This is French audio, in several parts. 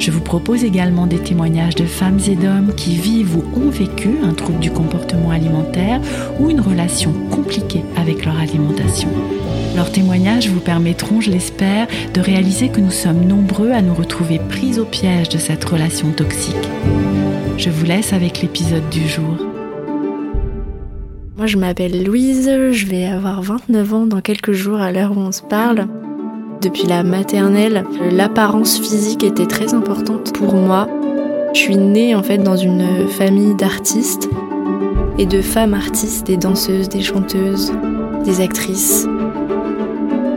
Je vous propose également des témoignages de femmes et d'hommes qui vivent ou ont vécu un trouble du comportement alimentaire ou une relation compliquée avec leur alimentation. Leurs témoignages vous permettront, je l'espère, de réaliser que nous sommes nombreux à nous retrouver pris au piège de cette relation toxique. Je vous laisse avec l'épisode du jour. Moi je m'appelle Louise, je vais avoir 29 ans dans quelques jours à l'heure où on se parle. Depuis la maternelle, l'apparence physique était très importante pour moi. Je suis née en fait dans une famille d'artistes et de femmes artistes, des danseuses, des chanteuses, des actrices.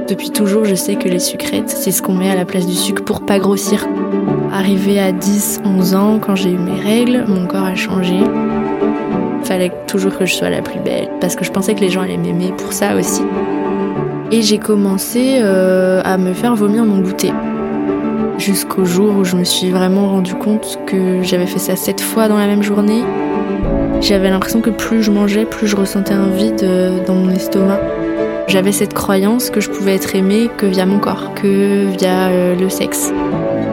Depuis toujours, je sais que les sucrètes, c'est ce qu'on met à la place du sucre pour pas grossir. Arrivé à 10, 11 ans, quand j'ai eu mes règles, mon corps a changé. Fallait toujours que je sois la plus belle, parce que je pensais que les gens allaient m'aimer pour ça aussi. Et j'ai commencé euh, à me faire vomir mon goûter. Jusqu'au jour où je me suis vraiment rendu compte que j'avais fait ça sept fois dans la même journée. J'avais l'impression que plus je mangeais, plus je ressentais un vide euh, dans mon estomac. J'avais cette croyance que je pouvais être aimée que via mon corps, que via euh, le sexe.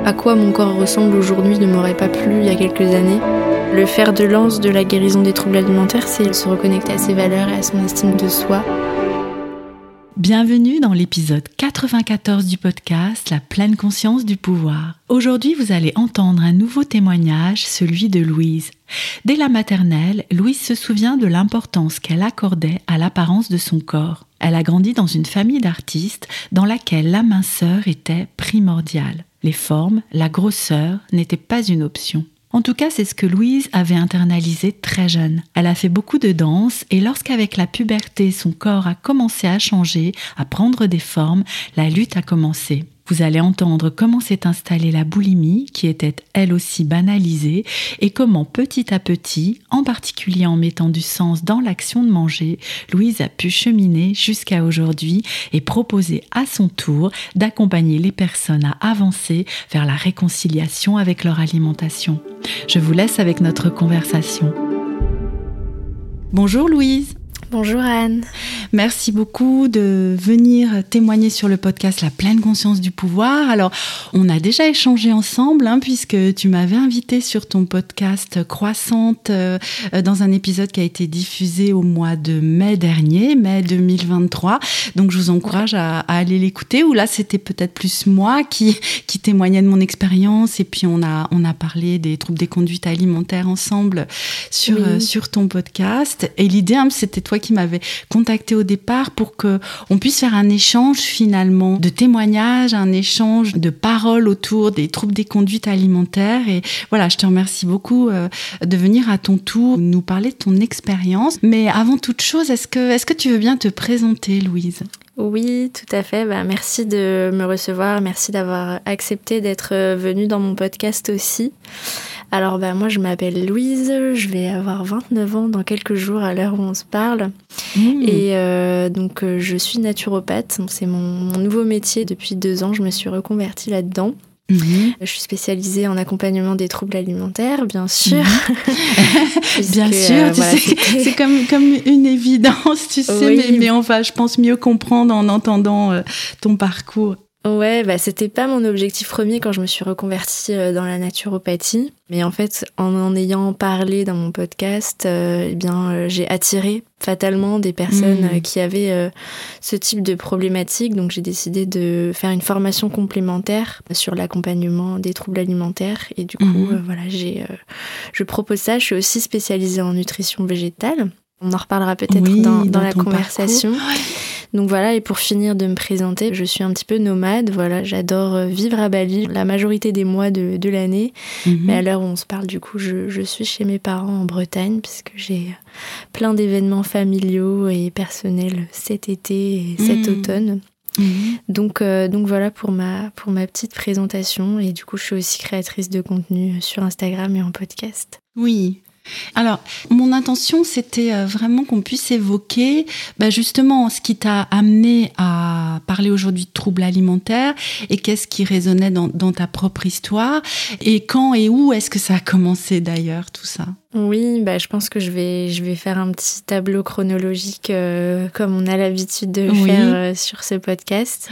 À quoi mon corps ressemble aujourd'hui ne m'aurait pas plu il y a quelques années. Le fer de lance de la guérison des troubles alimentaires, c'est se reconnecter à ses valeurs et à son estime de soi, Bienvenue dans l'épisode 94 du podcast La pleine conscience du pouvoir. Aujourd'hui, vous allez entendre un nouveau témoignage, celui de Louise. Dès la maternelle, Louise se souvient de l'importance qu'elle accordait à l'apparence de son corps. Elle a grandi dans une famille d'artistes dans laquelle la minceur était primordiale. Les formes, la grosseur n'étaient pas une option. En tout cas, c'est ce que Louise avait internalisé très jeune. Elle a fait beaucoup de danse et lorsqu'avec la puberté, son corps a commencé à changer, à prendre des formes, la lutte a commencé. Vous allez entendre comment s'est installée la boulimie, qui était elle aussi banalisée, et comment petit à petit, en particulier en mettant du sens dans l'action de manger, Louise a pu cheminer jusqu'à aujourd'hui et proposer à son tour d'accompagner les personnes à avancer vers la réconciliation avec leur alimentation. Je vous laisse avec notre conversation. Bonjour Louise. Bonjour Anne. Merci beaucoup de venir témoigner sur le podcast La pleine conscience du pouvoir. Alors, on a déjà échangé ensemble hein, puisque tu m'avais invité sur ton podcast Croissante euh, dans un épisode qui a été diffusé au mois de mai dernier, mai 2023. Donc, je vous encourage à, aller l'écouter. Ou là, c'était peut-être plus moi qui, qui témoignais de mon expérience et puis on a, on a parlé des troubles des conduites alimentaires ensemble sur, euh, sur ton podcast. Et l'idée, hein, c'était toi qui m'avait contacté au départ pour que on puisse faire un échange finalement de témoignages, un échange de paroles autour des troubles des conduites alimentaires. Et voilà, je te remercie beaucoup euh, de venir à ton tour nous parler de ton expérience. Mais avant toute chose, est-ce que, est-ce que tu veux bien te présenter, Louise? Oui, tout à fait. Bah, merci de me recevoir. Merci d'avoir accepté d'être venue dans mon podcast aussi. Alors bah, moi je m'appelle Louise, je vais avoir 29 ans dans quelques jours à l'heure où on se parle. Mmh. Et euh, donc euh, je suis naturopathe, c'est mon, nouveau métier depuis deux ans, je me suis reconvertie là-dedans. Mmh. Je suis spécialisée en accompagnement des troubles alimentaires, bien sûr. Mmh. bien sûr, euh, c'est comme, comme une évidence, tu sais, mais, mais, on va, je pense, mieux comprendre en entendant ton parcours. Ouais, bah c'était pas mon objectif premier quand je me suis reconvertie euh, dans la naturopathie, mais en fait, en en ayant parlé dans mon podcast, euh, eh bien, euh, j'ai attiré fatalement des personnes mmh. qui avaient ce type de problématique, donc j'ai décidé de faire une formation complémentaire sur l'accompagnement des troubles alimentaires et du coup, mmh. voilà, j'ai, je propose ça. Je suis aussi spécialisée en nutrition végétale. On en reparlera peut-être dans, dans, la conversation. Donc voilà, et pour finir de me présenter, je suis un petit peu nomade. Voilà, j'adore euh, vivre à Bali la majorité des mois de, de l'année. Mhm. Mais à l'heure où on se parle, du coup, je, je, suis chez mes parents en Bretagne, puisque j'ai euh, plein d'événements familiaux et personnels cet été et cet mhm. automne. Mhm. Donc, euh, donc voilà pour ma, pour ma petite présentation. Et du coup, je suis aussi créatrice de contenu sur Instagram et en podcast. Oui, alors, mon intention, c'était euh, vraiment qu'on puisse évoquer bah, justement ce qui t'a amené à parler aujourd'hui de troubles alimentaires et qu'est-ce qui résonnait dans, ta propre histoire et quand et où est-ce que ça a commencé d'ailleurs tout ça? Oui, bah, je pense que je vais, je vais faire un petit tableau chronologique euh, comme on a l'habitude de le faire euh, sur ce podcast.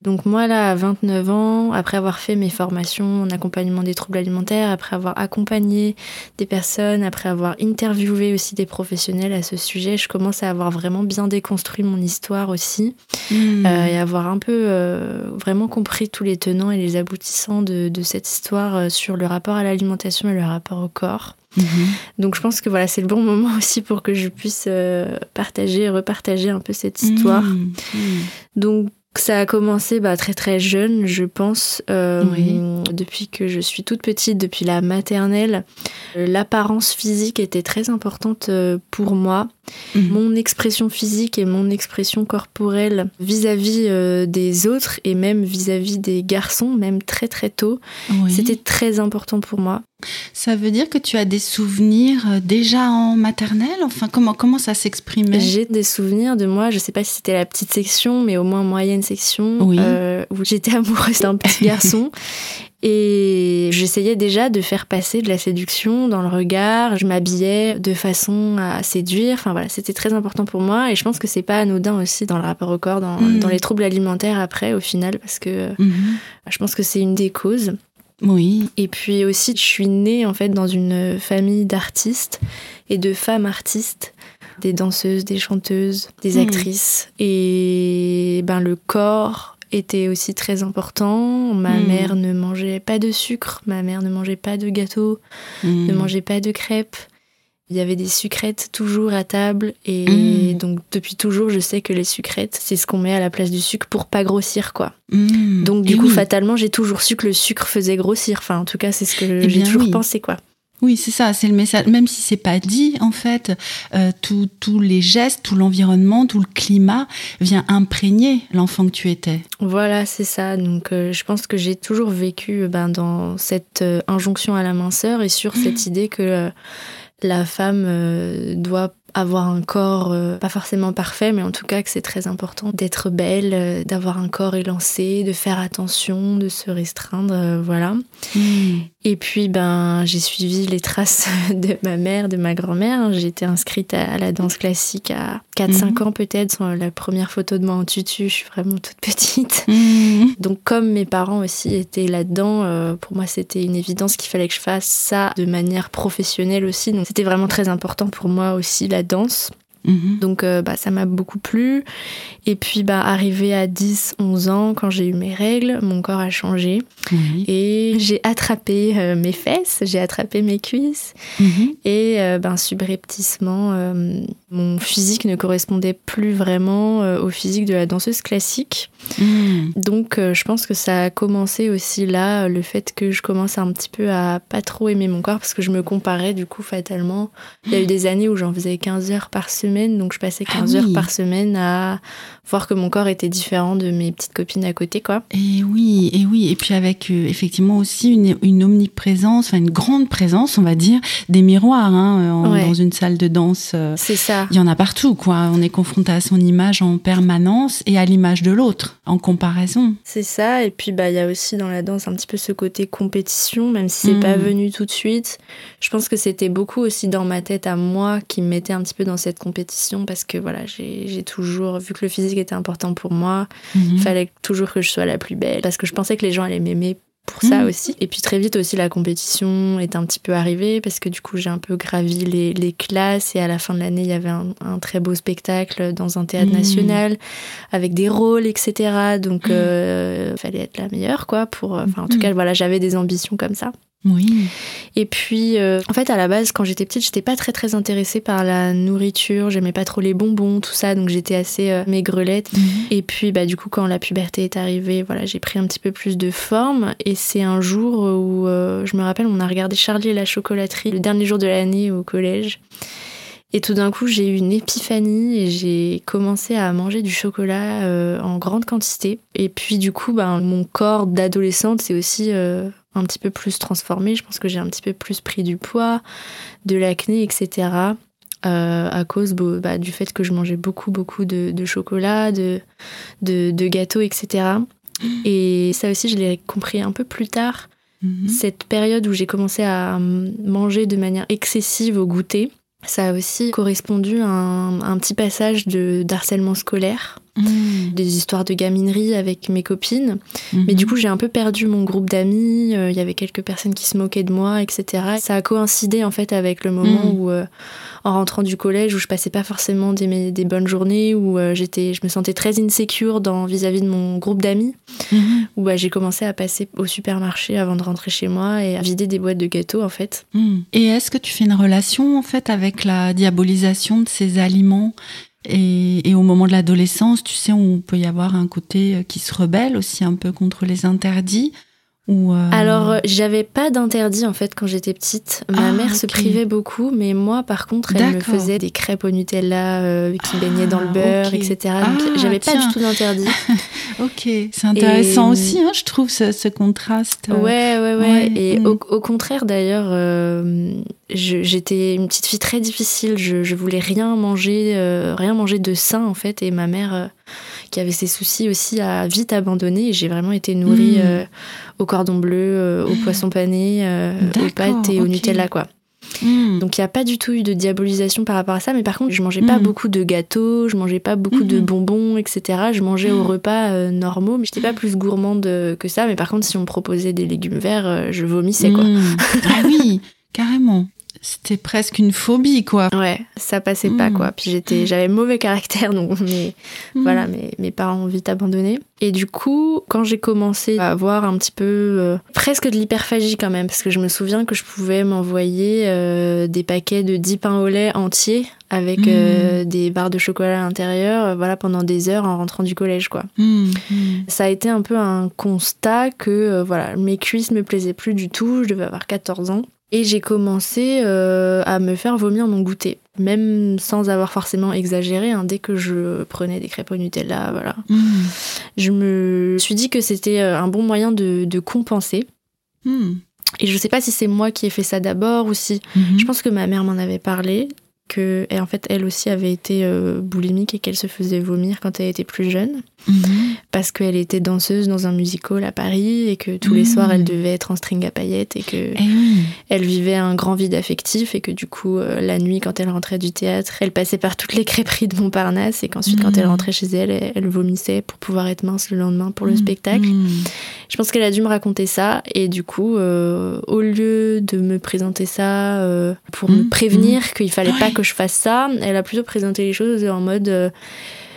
Donc moi là, à 29 ans, après avoir fait mes formations en accompagnement des troubles alimentaires, après avoir accompagné des personnes, après avoir interviewé aussi des professionnels à ce sujet, je commence à avoir vraiment bien déconstruit mon histoire aussi hmm. euh, et avoir un peu vraiment compris tous les tenants et les aboutissants de, de cette histoire sur le rapport à l'alimentation et le rapport au corps. Mhm. Donc je pense que voilà, c'est le bon moment aussi pour que je puisse euh, partager et repartager un peu cette histoire. Mhm. Donc ça a commencé bah, très très jeune, je pense, euh, depuis que je suis toute petite, depuis la maternelle. L'apparence physique était très importante euh, pour moi. Mhm. Mon expression physique et mon expression corporelle vis-à-vis euh, des autres et même vis-à-vis des garçons, même très très tôt, c'était très important pour moi. Ça veut dire que tu as des souvenirs euh, déjà en maternelle? Enfin, comment, comment ça s'exprimait? J'ai des souvenirs de moi, je sais pas si c'était la petite section, mais au moins moyenne section, euh, où j'étais amoureuse d'un petit garçon. Et j'essayais déjà de faire passer de la séduction dans le regard. Je m'habillais de façon à séduire. Enfin voilà, c'était très important pour moi. Et je pense que c'est pas anodin aussi dans le rapport au corps, dans, mm. les troubles alimentaires après, au final, parce que mm-hmm. je pense que c'est une des causes. Oui. Et puis aussi, je suis née en fait dans une famille d'artistes et de femmes artistes, des danseuses, des chanteuses, des mm. actrices. Et ben le corps était aussi très important. Ma hmm. mère ne mangeait pas de sucre, ma mère ne mangeait pas de gâteau, hmm. ne mangeait pas de crêpes. Il y avait des sucrètes toujours à table et hmm. donc depuis toujours je sais que les sucrètes c'est ce qu'on met à la place du sucre pour pas grossir quoi. Donc du coup fatalement j'ai toujours su que le sucre faisait grossir. Enfin en tout cas c'est ce que eh j'ai toujours pensé quoi. Oui, c'est ça, c'est le message. Même si c'est pas dit, en fait, euh, tous les gestes, tout l'environnement, tout le climat vient imprégner l'enfant que tu étais. Voilà, c'est ça. Donc, euh, je pense que j'ai toujours vécu euh, ben, dans cette injonction à la minceur et sur cette mmh. idée que la femme doit avoir un corps pas forcément parfait, mais en tout cas que c'est très important d'être belle, d'avoir un corps élancé, de faire attention, de se restreindre, voilà. Mmh. Et puis, ben, j'ai suivi les traces de ma mère, de ma grand-mère. J'ai été inscrite à la danse classique à 4-5 mhm. ans peut-être. La première photo de moi en tutu, je suis vraiment toute petite. Mhm. Donc, comme mes parents aussi étaient là-dedans, euh, pour moi, c'était une évidence qu'il fallait que je fasse ça de manière professionnelle aussi. Donc, c'était vraiment très important pour moi aussi, la danse. Mhm. Donc euh, bah, ça m'a beaucoup plu. Et puis bah, arrivé à 10, 11 ans, quand j'ai eu mes règles, mon corps a changé. Et j'ai attrapé euh, mes fesses, j'ai attrapé mes cuisses. Mhm. Et euh, ben, subrepticement, mon physique ne correspondait plus vraiment au physique de la danseuse classique. Mhm. Donc je pense que ça a commencé aussi là, le fait que je commence un petit peu à pas trop aimer mon corps parce que je me comparais du coup fatalement. Il y a eu des années où j'en faisais 15 heures par semaine donc je passais 15 ah heures par semaine à voir que mon corps était différent de mes petites copines à côté, quoi. Et oui, et oui, et puis avec euh, effectivement aussi une, omniprésence, enfin une grande présence, on va dire, des miroirs hein, dans une salle de danse. Euh, c'est ça. Il y en a partout, quoi. On est confronté à son image en permanence et à l'image de l'autre en comparaison. C'est ça, et puis bah il y a aussi dans la danse un petit peu ce côté compétition, même si c'est pas mm. venu tout de suite. Je pense que c'était beaucoup aussi dans ma tête à moi qui me mettait un petit peu dans cette compétition parce que voilà, j'ai toujours vu que le physique était important pour moi. Mhm. Il fallait toujours que je sois la plus belle parce que je pensais que les gens allaient m'aimer pour ça mhm. aussi. Et puis très vite aussi, la compétition est un petit peu arrivée parce que du coup, j'ai un peu gravi les, les, classes et à la fin de l'année, il y avait un, très beau spectacle dans un théâtre mhm. national avec des rôles, etc. Donc, euh, il fallait être la meilleure, quoi. Pour, enfin, en tout cas, voilà, j'avais des ambitions comme ça. Oui. Et puis, euh, en fait, à la base, quand j'étais petite, j'étais pas très très intéressée par la nourriture. J'aimais pas trop les bonbons, tout ça, donc j'étais assez euh, maigrelette. Mhm. Et puis, bah, du coup, quand la puberté est arrivée, voilà, j'ai pris un petit peu plus de forme. Et c'est un jour où, euh, je me rappelle, on a regardé Charlie et la chocolaterie le dernier jour de l'année au collège. Et tout d'un coup, j'ai eu une épiphanie et j'ai commencé à manger du chocolat euh, en grande quantité. Et puis du coup, ben, mon corps d'adolescente s'est aussi euh, un petit peu plus transformé. Je pense que j'ai un petit peu plus pris du poids, de l'acné, etc. Euh, à cause bah, du fait que je mangeais beaucoup, beaucoup de, chocolat, de, de, de, gâteaux, etc. Et ça aussi, je l'ai compris un peu plus tard. Mhm. Cette période où j'ai commencé à manger de manière excessive au goûter, ça a aussi correspondu à un, petit passage de d'harcèlement scolaire, mmh. des histoires de gaminerie avec mes copines. Mais du coup, j'ai un peu perdu mon groupe d'amis. Euh, il y avait quelques personnes qui se moquaient de moi, etc. Ça a coïncidé en fait avec le moment mmh. où, euh, en rentrant du collège, où je passais pas forcément des, des bonnes journées, où euh, j'étais, je me sentais très insécure dans vis-à-vis de mon groupe d'amis, où bah, j'ai commencé à passer au supermarché avant de rentrer chez moi et à vider des boîtes de gâteaux en fait. Et est-ce que tu fais une relation en fait avec la diabolisation de ces aliments et, au moment de l'adolescence, tu sais, on peut y avoir un côté euh, qui se rebelle aussi un peu contre les interdits. Euh, Alors, euh, j'avais pas d'interdit en fait quand j'étais petite. Ma ah, mère se privait beaucoup, mais moi par contre, elle me faisait des crêpes au Nutella euh, qui ah, baignaient dans le beurre, etc. Donc ah, j'avais pas du tout d'interdit. ok, c'est intéressant aussi, hein, je trouve, ce, contraste. Ouais, ouais, ouais. Et mm. au, contraire d'ailleurs, j'étais une petite fille très difficile. Je, je voulais rien manger, rien manger de sain en fait, et ma mère qui avait ses soucis aussi à vite abandonner. Et j'ai vraiment été nourrie hmm. euh, au cordon bleu, euh, au poisson pané, euh, aux pâtes et au Nutella, quoi. Hmm. Donc il n'y a pas du tout eu de diabolisation par rapport à ça, mais par contre je mangeais pas hmm. beaucoup de gâteaux, je mangeais pas beaucoup de bonbons, etc. Je mangeais au repas normaux, mais j'étais pas plus gourmande que ça. Mais par contre si on me proposait des légumes verts, je vomissais quoi. ah oui, carrément. C'était presque une phobie, quoi. Ouais, ça passait pas, hmm. quoi. Puis j'étais, j'avais mauvais caractère, donc mais, hmm. voilà, mes, mes parents ont vite abandonné. Et du coup, quand j'ai commencé à avoir un petit peu euh, presque de l'hyperphagie quand même, parce que je me souviens que je pouvais m'envoyer euh, des paquets de 10 pains au lait entiers avec euh, hmm. des barres de chocolat à l'intérieur, voilà, pendant des heures en rentrant du collège, quoi. Ça a été un peu un constat que, voilà, mes cuisses me plaisaient plus du tout, je devais avoir 14 ans. Et j'ai commencé euh, à me faire vomir mon goûter, même sans avoir forcément exagéré. Hein, dès que je prenais des crêpes au Nutella, voilà, mmh. je me suis dit que c'était euh, un bon moyen de, de compenser. Mmh. Et je sais pas si c'est moi qui ai fait ça d'abord ou si. Mmh. Je pense que ma mère m'en avait parlé que en fait elle aussi avait été euh, boulimique et qu'elle se faisait vomir quand elle était plus jeune mhm. parce qu'elle était danseuse dans un musical à Paris et que tous les mhm. soirs elle devait être en string à paillettes et que eh elle vivait un grand vide affectif et que du coup euh, la nuit quand elle rentrait du théâtre elle passait par toutes les crêperies de Montparnasse et qu'ensuite quand elle mhm. rentrait chez elle, elle, vomissait pour pouvoir être mince le lendemain pour le spectacle je pense qu'elle a dû me raconter ça et du coup euh, au lieu de me présenter ça pour me prévenir qu'il fallait pas que je fasse ça. Elle a plutôt présenté les choses en mode euh,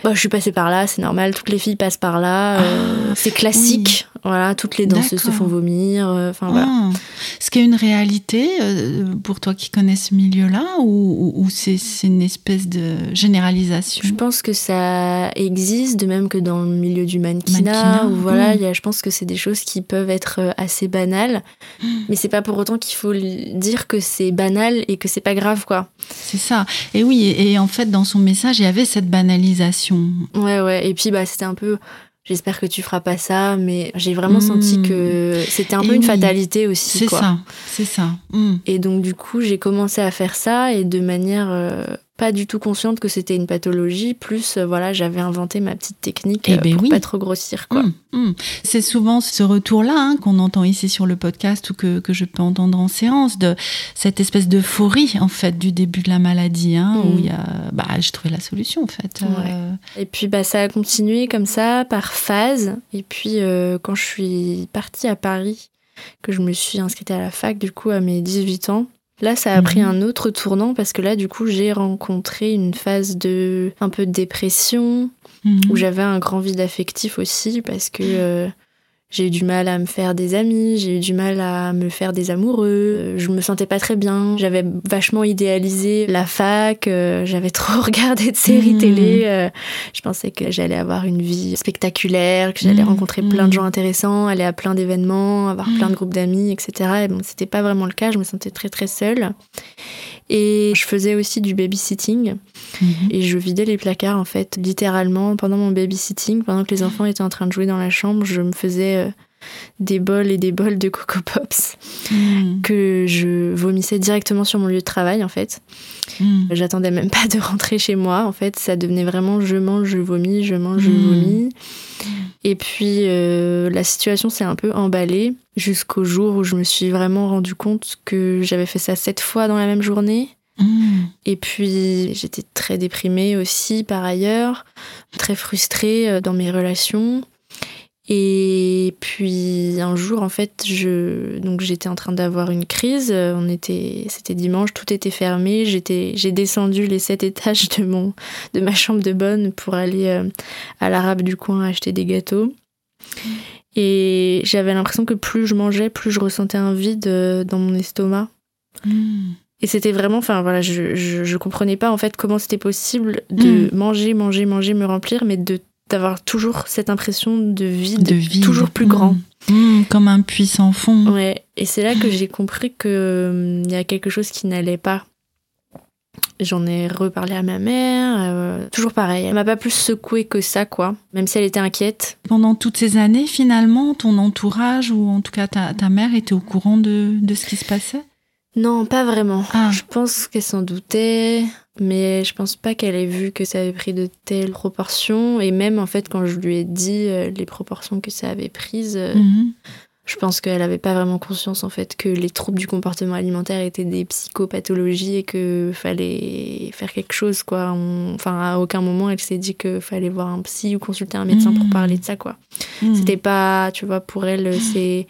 bah, je suis passée par là, c'est normal, toutes les filles passent par là, euh, ah, c'est classique. Voilà, toutes les danseuses se font vomir. Euh, enfin voilà. Ah. Ce qui est une réalité pour toi qui connais ce milieu-là ou, c'est une espèce de généralisation? Je pense que ça existe, de même que dans le milieu du mannequinat. voilà, y a, je pense que c'est des choses qui peuvent être assez banales, hmm. mais c'est pas pour autant qu'il faut dire que c'est banal et que c'est pas grave quoi. C'est ça. Et oui, et en fait dans son message il y avait cette banalisation Ouais, ouais. Et puis, bah, c'était un peu. J'espère que tu feras pas ça, mais j'ai vraiment senti hmm. que c'était un peu une fatalité aussi. C'est ça, c'est ça. Hmm. Et donc, du coup, j'ai commencé à faire ça et de manière euh, pas du tout consciente que c'était une pathologie. Plus, euh, voilà, j'avais inventé ma petite technique eh euh, ben pour pas trop grossir, quoi. Hum, hum. C'est souvent ce retour-là hein, qu'on entend ici sur le podcast ou que, que, je peux entendre en séance de cette espèce d'euphorie en fait du début de la maladie, hein, où hum. il y a, bah, j'ai trouvé la solution en fait. Euh. Et puis, bah, ça a continué comme ça par phase. Et puis, quand je suis partie à Paris, que je me suis inscrite à la fac, du coup, à mes 18 ans. Là, ça a pris mhm. un autre tournant parce que là, du coup, j'ai rencontré une phase de un peu de dépression mhm. où j'avais un grand vide affectif aussi parce que euh, J'ai eu du mal à me faire des amis, j'ai eu du mal à me faire des amoureux. Je me sentais pas très bien. J'avais vachement idéalisé la fac. euh, J'avais trop regardé de séries Mhm. télé. euh, Je pensais que j'allais avoir une vie spectaculaire, que j'allais Mhm. rencontrer plein de gens intéressants, aller à plein d'événements, avoir plein de groupes d'amis, etc. Et bon, c'était pas vraiment le cas. Je me sentais très très seule. Et je faisais aussi du babysitting. Mhm. Et je vidais les placards, en fait, littéralement, pendant mon babysitting, pendant que les enfants étaient en train de jouer dans la chambre, je me faisais euh, des bols et des bols de Coco Pops Mhm. que je vomissais directement sur mon lieu de travail, en fait. Mhm. J'attendais même pas de rentrer chez moi, en fait. Ça devenait vraiment je mange, je vomis, je mange, je Mhm. vomis. Et puis, euh, la situation s'est un peu emballée jusqu'au jour où je me suis vraiment rendu compte que j'avais fait ça sept fois dans la même journée. Et puis j'étais très déprimée aussi par ailleurs, très frustrée euh, dans mes relations. Et puis un jour en fait, je donc j'étais en train d'avoir une crise, Euh, on était c'était dimanche, tout était fermé, j'étais j'ai descendu les sept étages de mon de ma chambre de bonne pour aller euh, à l'arabe du coin acheter des gâteaux. Et j'avais l'impression que plus je mangeais, plus je ressentais un vide euh, dans mon estomac. Mhm. Et c'était vraiment, enfin voilà, je, je, je comprenais pas en fait comment c'était possible de manger, manger, manger, me remplir, mais de d'avoir toujours cette impression de vide, De vide. toujours plus grand. Mhm. Mhm. Comme un puits sans fond. Ouais. Et c'est là que j'ai compris que hum, il y a quelque chose qui n'allait pas. J'en ai reparlé à ma mère, euh, toujours pareil. Elle m'a pas plus secouée que ça, quoi. Même si elle était inquiète. Pendant toutes ces années, finalement, ton entourage, ou en tout cas ta, ta mère, était au courant de, de ce qui se passait? Non, pas vraiment. Ah. Je pense qu'elle s'en doutait, mais je pense pas qu'elle ait vu que ça avait pris de telles proportions. Et même en fait, quand je lui ai dit euh, les proportions que ça avait prises, euh, Mhm. je pense qu'elle avait pas vraiment conscience en fait que les troubles du comportement alimentaire étaient des psychopathologies et que fallait faire quelque chose quoi. On- Enfin, à aucun moment elle s'est dit que fallait voir un psy ou consulter un médecin pour Mhm. parler de ça quoi. Mhm. C'était pas, tu vois, pour elle, c'est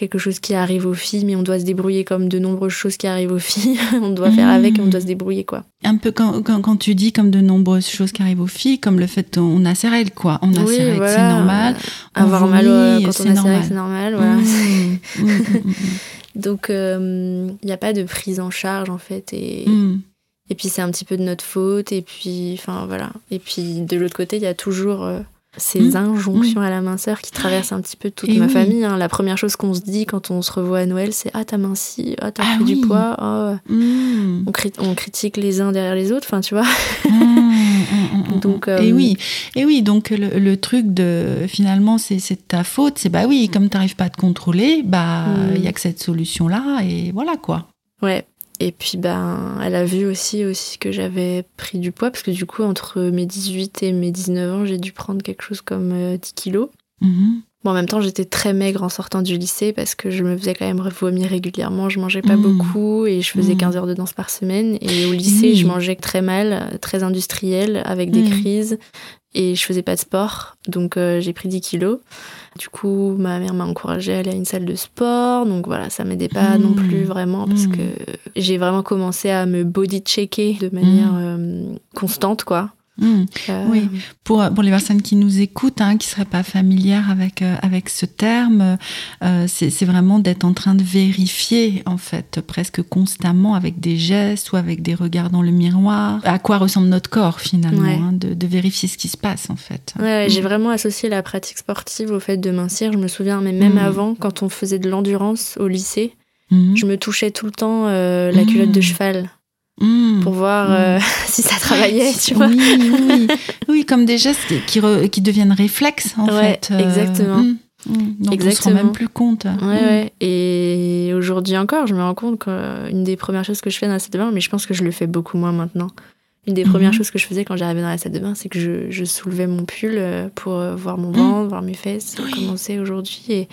quelque chose qui arrive aux filles, mais on doit se débrouiller comme de nombreuses choses qui arrivent aux filles. on doit faire Mhm. avec et on doit se débrouiller, quoi. Un peu quand, quand, quand tu dis comme de nombreuses choses qui arrivent aux filles, comme le fait qu'on a ses règles, quoi. On a Oui, ses règles, voilà. c'est normal. On Avoir mal euh, quand c'est on a règles, c'est normal. Voilà. Mhm, Donc, il n'y a pas de prise en charge, en fait. Et, et puis, c'est un petit peu de notre faute. Et puis, enfin, voilà. Et puis, de l'autre côté, il y a toujours euh, ces Mhm. injonctions à la minceur qui traversent un petit peu toute Et ma oui. famille. hein. La première chose qu'on se dit quand on se revoit à Noël, c'est Ah, t'as minci, ah, t'as Ah pris oui. du poids, ah, Mhm. on, crit- on critique les uns derrière les autres, enfin, tu vois. Mhm. Donc, euh, et oui, et oui, donc le, le truc de finalement c'est ta faute, c'est bah oui, comme tu n'arrives pas à te contrôler, bah il y a que cette solution là et voilà quoi. Ouais. Et puis, ben, elle a vu aussi, aussi que j'avais pris du poids, parce que du coup, entre mes 18 et mes 19 ans, j'ai dû prendre quelque chose comme euh, 10 kilos. Mhm. Bon, en même temps, j'étais très maigre en sortant du lycée parce que je me faisais quand même vomir régulièrement. Je mangeais pas Mm. beaucoup et je faisais Mm. 15 heures de danse par semaine. Et au lycée, je mangeais très mal, euh, très industriel, avec des Mm. crises. Et je faisais pas de sport. Donc, euh, j'ai pris 10 kilos. Du coup, ma mère m'a encouragée à aller à une salle de sport. Donc voilà, ça m'aidait pas non plus vraiment parce Mm. que j'ai vraiment commencé à me body checker de manière euh, constante, quoi. Mhm. Euh, Oui. Pour, pour les personnes qui nous écoutent, hein, qui ne seraient pas familières avec, euh, avec ce terme, euh, c'est vraiment d'être en train de vérifier, en fait, presque constamment avec des gestes ou avec des regards dans le miroir, à quoi ressemble notre corps finalement, Ouais. hein, de, de vérifier ce qui se passe en fait. Ouais, j'ai Mm. vraiment associé la pratique sportive au fait de mincir. Je me souviens, mais même Mm. avant, quand on faisait de l'endurance au lycée, je me touchais tout le temps euh, la culotte de cheval Mhm. pour voir Mm. euh, si ça travaillait, tu vois. Oui, oui, comme des gestes qui, re- qui deviennent réflexes en Ouais, fait. exactement. mm, mm. Donc on se Exactement. rend même plus compte. Ouais, ouais. Et aujourd'hui encore, je me rends compte qu'une des premières choses que je fais dans la salle de bain, mais je pense que je le fais beaucoup moins maintenant. Une des premières Mhm. choses que je faisais quand j'arrivais dans la salle de bain, c'est que je, je soulevais mon pull euh, pour euh, voir mon Mhm. ventre, voir mes fesses, Oui. comment c'est aujourd'hui. Et,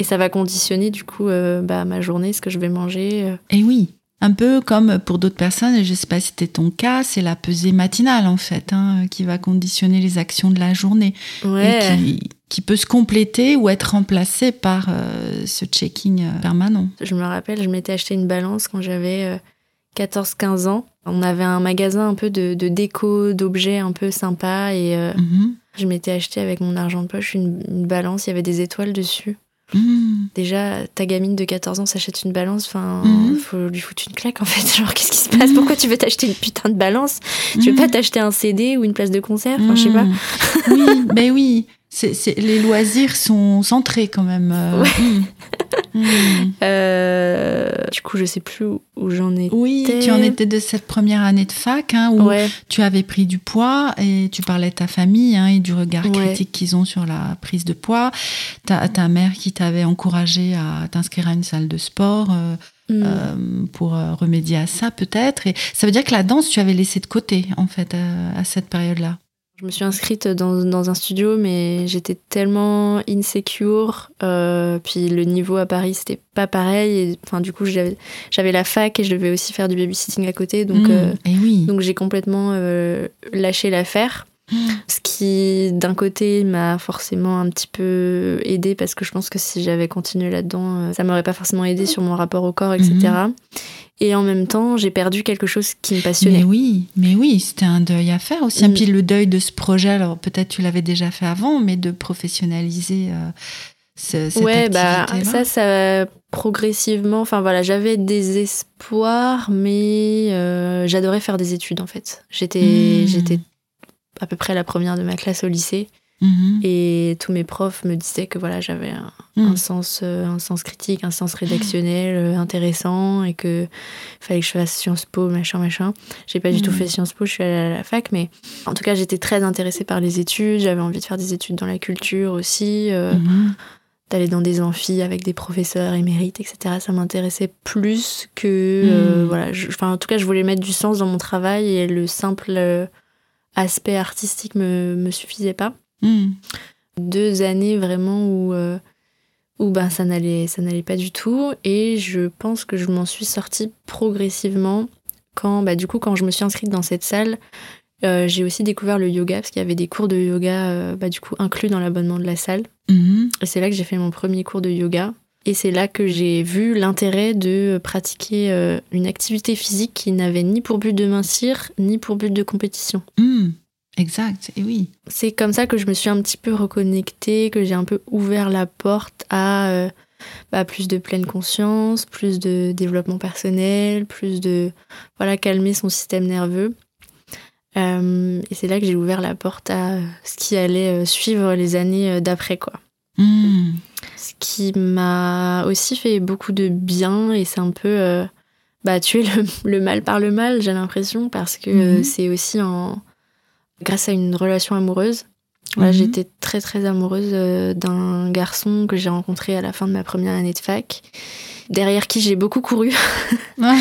et ça va conditionner du coup euh, bah, ma journée, ce que je vais manger. euh. Et oui, un peu comme pour d'autres personnes, et je ne sais pas si c'était ton cas, c'est la pesée matinale en fait, hein, qui va conditionner les actions de la journée Ouais. et qui, qui peut se compléter ou être remplacée par euh, ce checking euh, permanent. Je me rappelle, je m'étais acheté une balance quand j'avais euh, 14-15 ans. On avait un magasin un peu de, de déco, d'objets un peu sympa et euh, Mhm. je m'étais acheté avec mon argent de poche une, une balance, il y avait des étoiles dessus. Mhm. Déjà, ta gamine de 14 ans s'achète une balance, enfin, Mhm. faut lui foutre une claque en fait. Genre, qu'est-ce qui se passe? Pourquoi tu veux t'acheter une putain de balance? Tu veux pas t'acheter un CD ou une place de concert? Enfin, je sais pas. Oui, ben oui. Les loisirs sont centrés quand même. euh. Mhm. Euh, du coup, je sais plus où, où j'en étais. Oui, tu en étais de cette première année de fac hein, où Ouais, tu avais pris du poids et tu parlais de ta famille hein, et du regard Ouais. critique qu'ils ont sur la prise de poids. Ta, ta mère qui t'avait encouragé à t'inscrire à une salle de sport euh, Hmm. euh, pour euh, remédier à ça peut-être. Et ça veut dire que la danse, tu avais laissé de côté en fait euh, à cette période-là. Je me suis inscrite dans, dans un studio, mais j'étais tellement insecure. euh, puis le niveau à Paris, c'était pas pareil. Et, enfin, du coup, j'avais la fac et je devais aussi faire du babysitting à côté. Donc, Mhm. euh, et oui. donc j'ai complètement euh, lâché l'affaire. Mhm. Ce qui, d'un côté, m'a forcément un petit peu aidé parce que je pense que si j'avais continué là-dedans, ça m'aurait pas forcément aidé sur mon rapport au corps, etc. Et en même temps, j'ai perdu quelque chose qui me passionnait. Mais oui, mais oui, c'était un deuil à faire aussi. Et Mm. puis le deuil de ce projet, alors peut-être tu l'avais déjà fait avant, mais de professionnaliser euh, ce- cette ouais, bah ça, ça progressivement. Enfin voilà, j'avais des espoirs, mais euh, j'adorais faire des études en fait. J'étais, Mm. j'étais à peu près la première de ma classe au lycée, Mhm. et tous mes profs me disaient que voilà, j'avais un, un sens, euh, un sens critique, un sens rédactionnel euh, intéressant, et que fallait que je fasse Sciences Po, machin, machin. J'ai pas du tout Mm. fait Sciences Po, je suis allée à la fac, mais en tout cas, j'étais très intéressée par les études. J'avais envie de faire des études dans la culture aussi. euh, Mhm. d'aller dans des amphis avec des professeurs émérites, etc. Ça m'intéressait plus que... euh, voilà, je- en tout cas, je voulais mettre du sens dans mon travail et le simple euh, aspect artistique me, me suffisait pas. Mhm. Deux années vraiment où, euh, où ben, ça n'allait ça n'allait pas du tout et je pense que je m'en suis sortie progressivement quand, bah, du coup, quand je me suis inscrite dans cette salle, euh, j'ai aussi découvert le yoga parce qu'il y avait des cours de yoga euh, bah, du coup inclus dans l'abonnement de la salle. Mhm. Et c'est là que j'ai fait mon premier cours de yoga. Et c'est là que j'ai vu l'intérêt de pratiquer euh, une activité physique qui n'avait ni pour but de mincir, ni pour but de compétition. Mhm. Exact, et oui. C'est comme ça que je me suis un petit peu reconnectée, que j'ai un peu ouvert la porte à euh, bah, plus de pleine conscience, plus de développement personnel, plus de voilà calmer son système nerveux. Euh, et c'est là que j'ai ouvert la porte à ce qui allait euh, suivre les années euh, d'après quoi. Mhm. Ce qui m'a aussi fait beaucoup de bien et c'est un peu euh, bah, tuer le, le mal par le mal, j'ai l'impression, parce que euh, Mhm. c'est aussi en grâce à une relation amoureuse. Voilà, Mhm. J'étais très très amoureuse euh, d'un garçon que j'ai rencontré à la fin de ma première année de fac, derrière qui j'ai beaucoup couru. Ouais.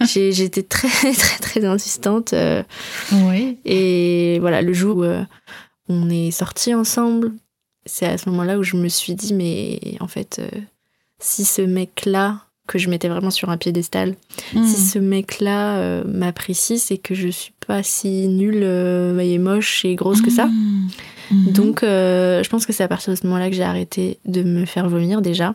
J'étais très très très insistante. euh, Oui. et voilà, le jour où euh, on est sortis ensemble, c'est à ce moment-là où je me suis dit, mais en fait, si ce mec-là, que je mettais vraiment sur un piédestal, Mhm. si ce mec-là euh, m'apprécie, c'est que je suis pas si nulle euh, et moche et grosse que ça. Mhm. Mhm. Donc, euh, je pense que c'est à partir de ce moment-là que j'ai arrêté de me faire vomir déjà.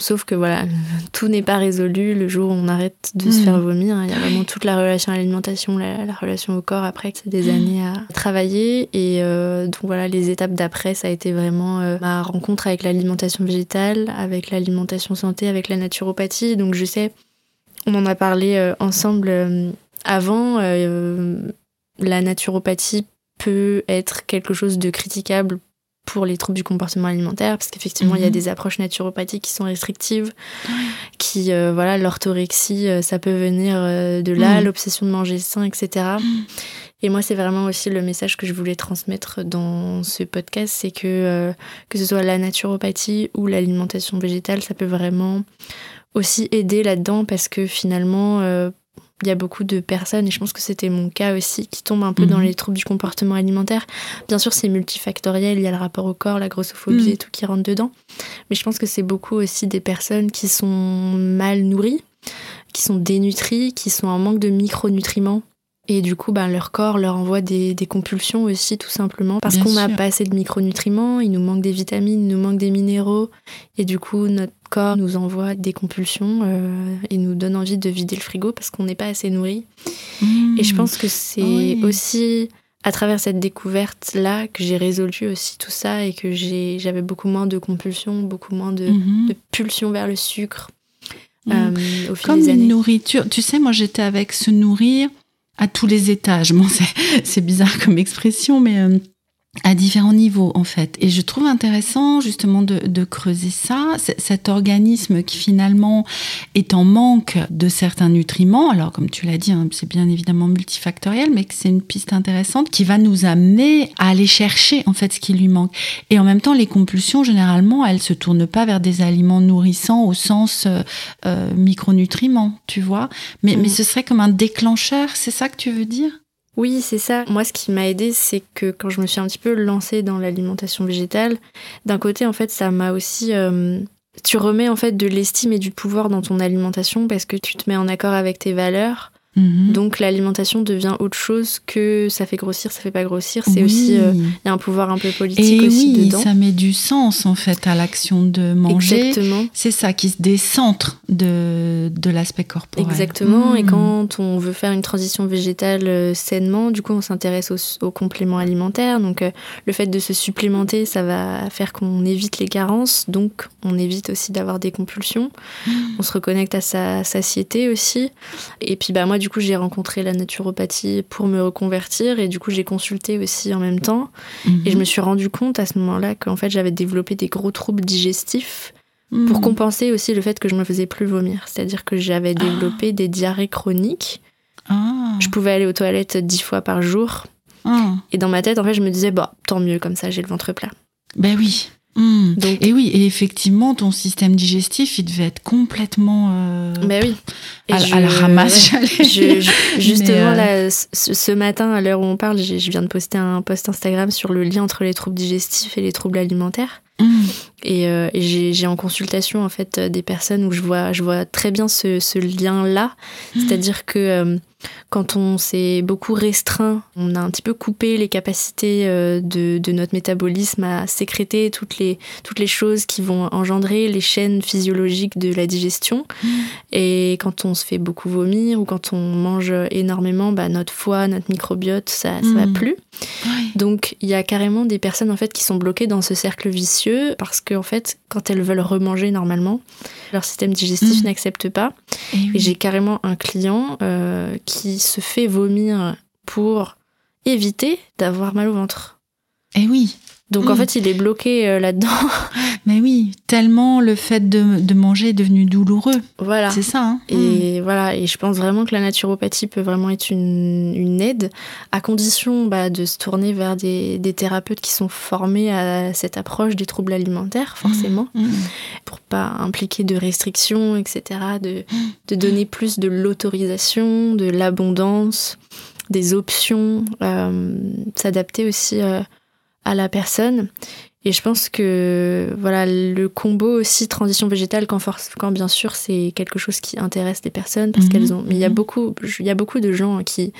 Sauf que voilà, tout n'est pas résolu le jour où on arrête de se Mm. faire vomir. Il y a vraiment toute la relation à l'alimentation, la, la relation au corps après, c'est des Mm. années à travailler. Et euh, donc voilà, les étapes d'après, ça a été vraiment euh, ma rencontre avec l'alimentation végétale, avec l'alimentation santé, avec la naturopathie. Donc je sais, on en a parlé euh, ensemble avant, la naturopathie peut être quelque chose de critiquable pour les troubles du comportement alimentaire, parce qu'effectivement, il y a Mhm. des approches naturopathiques qui sont restrictives, qui, euh, voilà, l'orthorexie, euh, ça peut venir euh, de là, Mhm. l'obsession de manger sain, etc. Mhm. Et moi, c'est vraiment aussi le message que je voulais transmettre dans ce podcast, c'est que euh, que ce soit la naturopathie ou l'alimentation végétale, ça peut vraiment aussi aider là-dedans, parce que finalement, euh, il y a beaucoup de personnes, et je pense que c'était mon cas aussi, qui tombent un peu dans Mhm. les troubles du comportement alimentaire. Bien sûr, c'est multifactoriel, il y a le rapport au corps, la grossophobie Mhm. et tout qui rentre dedans. Mais je pense que c'est beaucoup aussi des personnes qui sont mal nourries, qui sont dénutries, qui sont en manque de micronutriments. Et du coup, ben, leur corps leur envoie des, des compulsions aussi, tout simplement. Parce qu'on n'a pas assez de micronutriments, il nous manque des vitamines, il nous manque des minéraux, Et du coup, notre corps nous envoie des compulsions euh, et nous donne envie de vider le frigo parce qu'on n'est pas assez nourri. Mmh. Et je pense que c'est Oui. aussi à travers cette découverte-là que j'ai résolu aussi tout ça et que j'avais beaucoup moins de compulsions, beaucoup moins de, Mhm. de pulsions vers le sucre Mhm. euh, au fil Comme des une nourriture. Tu sais, moi, j'étais avec se nourrir à tous les étages. Bon, c'est- bizarre comme expression, mais euh, à différents niveaux, en fait. Et je trouve intéressant, justement, de, de creuser ça, cet organisme qui, finalement, est en manque de certains nutriments. Alors, comme tu l'as dit, hein, c'est bien évidemment multifactoriel, mais que c'est une piste intéressante qui va nous amener à aller chercher, en fait, ce qui lui manque. Et en même temps, les compulsions, généralement, elles se tournent pas vers des aliments nourrissants au sens euh, euh, micronutriments, tu vois. Mais, Mm. mais ce serait comme un déclencheur, c'est ça que tu veux dire? Oui, c'est ça. Moi, ce qui m'a aidé, c'est que quand je me suis un petit peu lancée dans l'alimentation végétale, d'un côté, en fait, ça m'a aussi. euh, tu remets en fait de l'estime et du pouvoir dans ton alimentation parce que tu te mets en accord avec tes valeurs. Mhm. Donc l'alimentation devient autre chose que ça fait grossir, ça fait pas grossir. C'est Oui. aussi euh, il y a un pouvoir un peu politique Et aussi oui, dedans. ça met du sens en fait à l'action de manger. Exactement. C'est ça qui se décentre de, de l'aspect corporel. Exactement. Et Mm. quand on veut faire une transition végétale euh, sainement, du coup, on s'intéresse aux, aux compléments alimentaires. Donc, euh, le fait de se supplémenter, ça va faire qu'on évite les carences. Donc, on évite aussi d'avoir des compulsions. Mm. On se reconnecte à sa satiété aussi. Et puis, bah, moi, du coup, j'ai rencontré la naturopathie pour me reconvertir. Et du coup, j'ai consulté aussi en même temps. Mhm. Et je me suis rendu compte à ce moment-là qu'en fait, j'avais développé des gros troubles digestifs pour Mhm. compenser aussi le fait que je me faisais plus vomir. C'est-à-dire que j'avais développé des diarrhées chroniques. Ah. Je pouvais aller aux toilettes dix fois par jour. Ah. Et dans ma tête, en fait, je me disais, bah, tant mieux, comme ça, j'ai le ventre plat. Ben oui. Mm. Donc, Et oui, et effectivement, ton système digestif, il devait être complètement euh, bah oui. À, je- à la ramasse. ouais. j'allais Je- dire. je- justement, euh, là, ce, ce matin, à l'heure où on parle, je viens de poster un post Instagram sur le lien entre les troubles digestifs et les troubles alimentaires. Mm. Et, euh, et j'ai en consultation, en fait, des personnes où je vois, je vois très bien ce, ce lien-là. C'est-à-dire que euh, quand on s'est beaucoup restreint, on a un petit peu coupé les capacités euh, de, de notre métabolisme à sécréter toutes les, toutes les choses qui vont engendrer les chaînes physiologiques de la digestion. Et quand on se fait beaucoup vomir ou quand on mange énormément, bah, notre foie, notre microbiote, ça, ça va Mm. plus. Donc il y a carrément des personnes en fait qui sont bloquées dans ce cercle vicieux parce que en fait quand elles veulent remanger normalement, leur système digestif Mm. n'accepte pas. Et oui. Et j'ai carrément un client euh, qui se fait vomir pour éviter d'avoir mal au ventre. Et oui. Donc en Mm. fait il est bloqué euh, là-dedans. Mais oui, tellement le fait de, de manger est devenu douloureux. voilà. C'est ça. Hein Et voilà, et je pense vraiment que la naturopathie peut vraiment être une, une aide, à condition bah, de se tourner vers des, des thérapeutes qui sont formés à cette approche des troubles alimentaires, forcément. Mm. pour pas impliquer de restrictions, etc., de, de donner plus de l'autorisation, de l'abondance, des options, euh, s'adapter aussi euh, à la personne. Et je pense que voilà le combo aussi transition végétale quand, quand bien sûr c'est quelque chose qui intéresse les personnes parce Mhm, qu'elles ont mais il y a mhm. beaucoup il y a beaucoup de gens qui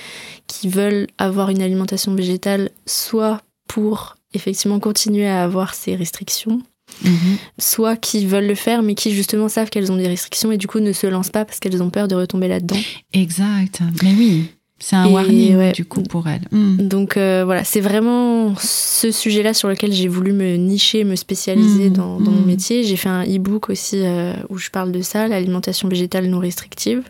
qui veulent avoir une alimentation végétale soit pour effectivement continuer à avoir ces restrictions Mhm. soit qui veulent le faire, mais qui justement savent qu'elles ont des restrictions et du coup ne se lancent pas parce qu'elles ont peur de retomber là-dedans. Exact. Mais oui, c'est un Et warning ouais. du coup pour elle. Mm. Donc euh, voilà, c'est vraiment ce sujet-là sur lequel j'ai voulu me nicher, me spécialiser Mm, dans, dans mon mm. métier. J'ai fait un e-book aussi euh, où je parle de ça, l'alimentation végétale non restrictive.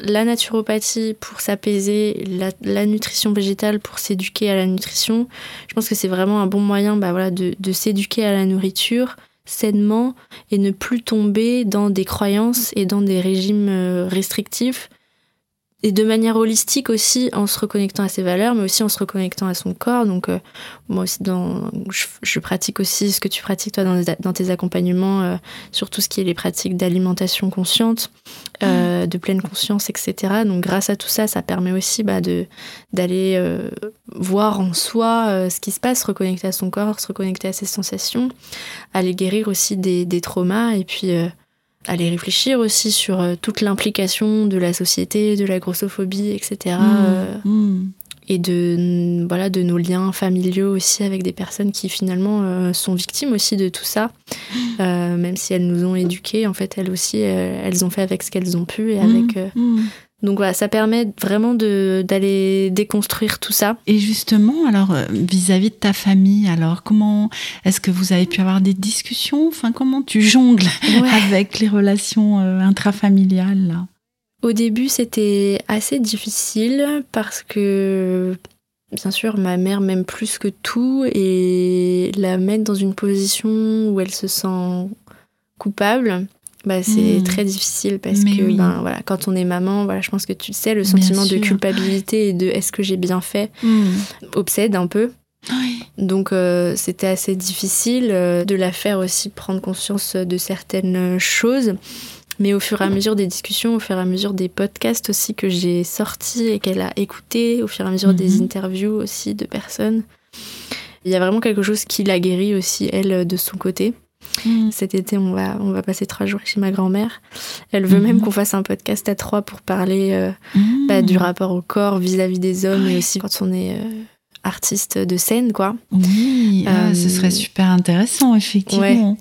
La naturopathie pour s'apaiser, la, la nutrition végétale pour s'éduquer à la nutrition. Je pense que c'est vraiment un bon moyen bah, voilà, de, de s'éduquer à la nourriture sainement et ne plus tomber dans des croyances et dans des régimes euh, restrictifs et de manière holistique aussi en se reconnectant à ses valeurs mais aussi en se reconnectant à son corps. Donc euh, moi aussi dans je, je pratique aussi ce que tu pratiques toi dans, tes accompagnements euh, sur tout ce qui est les pratiques d'alimentation consciente euh, de pleine conscience etc donc grâce à tout ça ça permet aussi bah, de d'aller euh, voir en soi ce qui se passe se reconnecter à son corps se reconnecter à ses sensations aller guérir aussi des, des traumas et puis aller réfléchir aussi sur euh, toute l'implication de la société, de la grossophobie, etc. Mm. euh, Mm. et de voilà de nos liens familiaux aussi avec des personnes qui finalement euh, sont victimes aussi de tout ça euh, même si elles nous ont éduquées en fait elles aussi euh, elles ont fait avec ce qu'elles ont pu et avec Mmh. Donc voilà ça permet vraiment de d'aller déconstruire tout ça. Et justement, alors euh, vis-à-vis de ta famille, alors comment est-ce que vous avez pu avoir des discussions? Enfin, comment tu jongles avec les relations euh, intrafamiliales là? Au début, c'était assez difficile parce que, bien sûr, ma mère m'aime plus que tout et la mettre dans une position où elle se sent coupable, bah, c'est Mm. très difficile parce Mais que oui. ben, voilà, quand on est maman, voilà, je pense que tu le sais, le sentiment de culpabilité et de est-ce que j'ai bien fait obsède un peu. Oui. Donc euh, c'était assez difficile euh, de la faire aussi prendre conscience de certaines choses. Mais au fur et à mesure des discussions, au fur et à mesure des podcasts aussi que j'ai sortis et qu'elle a écoutés, au fur et à mesure des interviews aussi de personnes, il y a vraiment quelque chose qui l'a guérie aussi, elle, de son côté. Mm. Cet été, on va, on va passer trois jours chez ma grand-mère. Elle veut même qu'on fasse un podcast à trois pour parler euh, Mm. bah, du rapport au corps vis-à-vis des hommes et aussi quand on est euh, artiste de scène, quoi. Oui, ah, Euh, ce serait super intéressant, effectivement.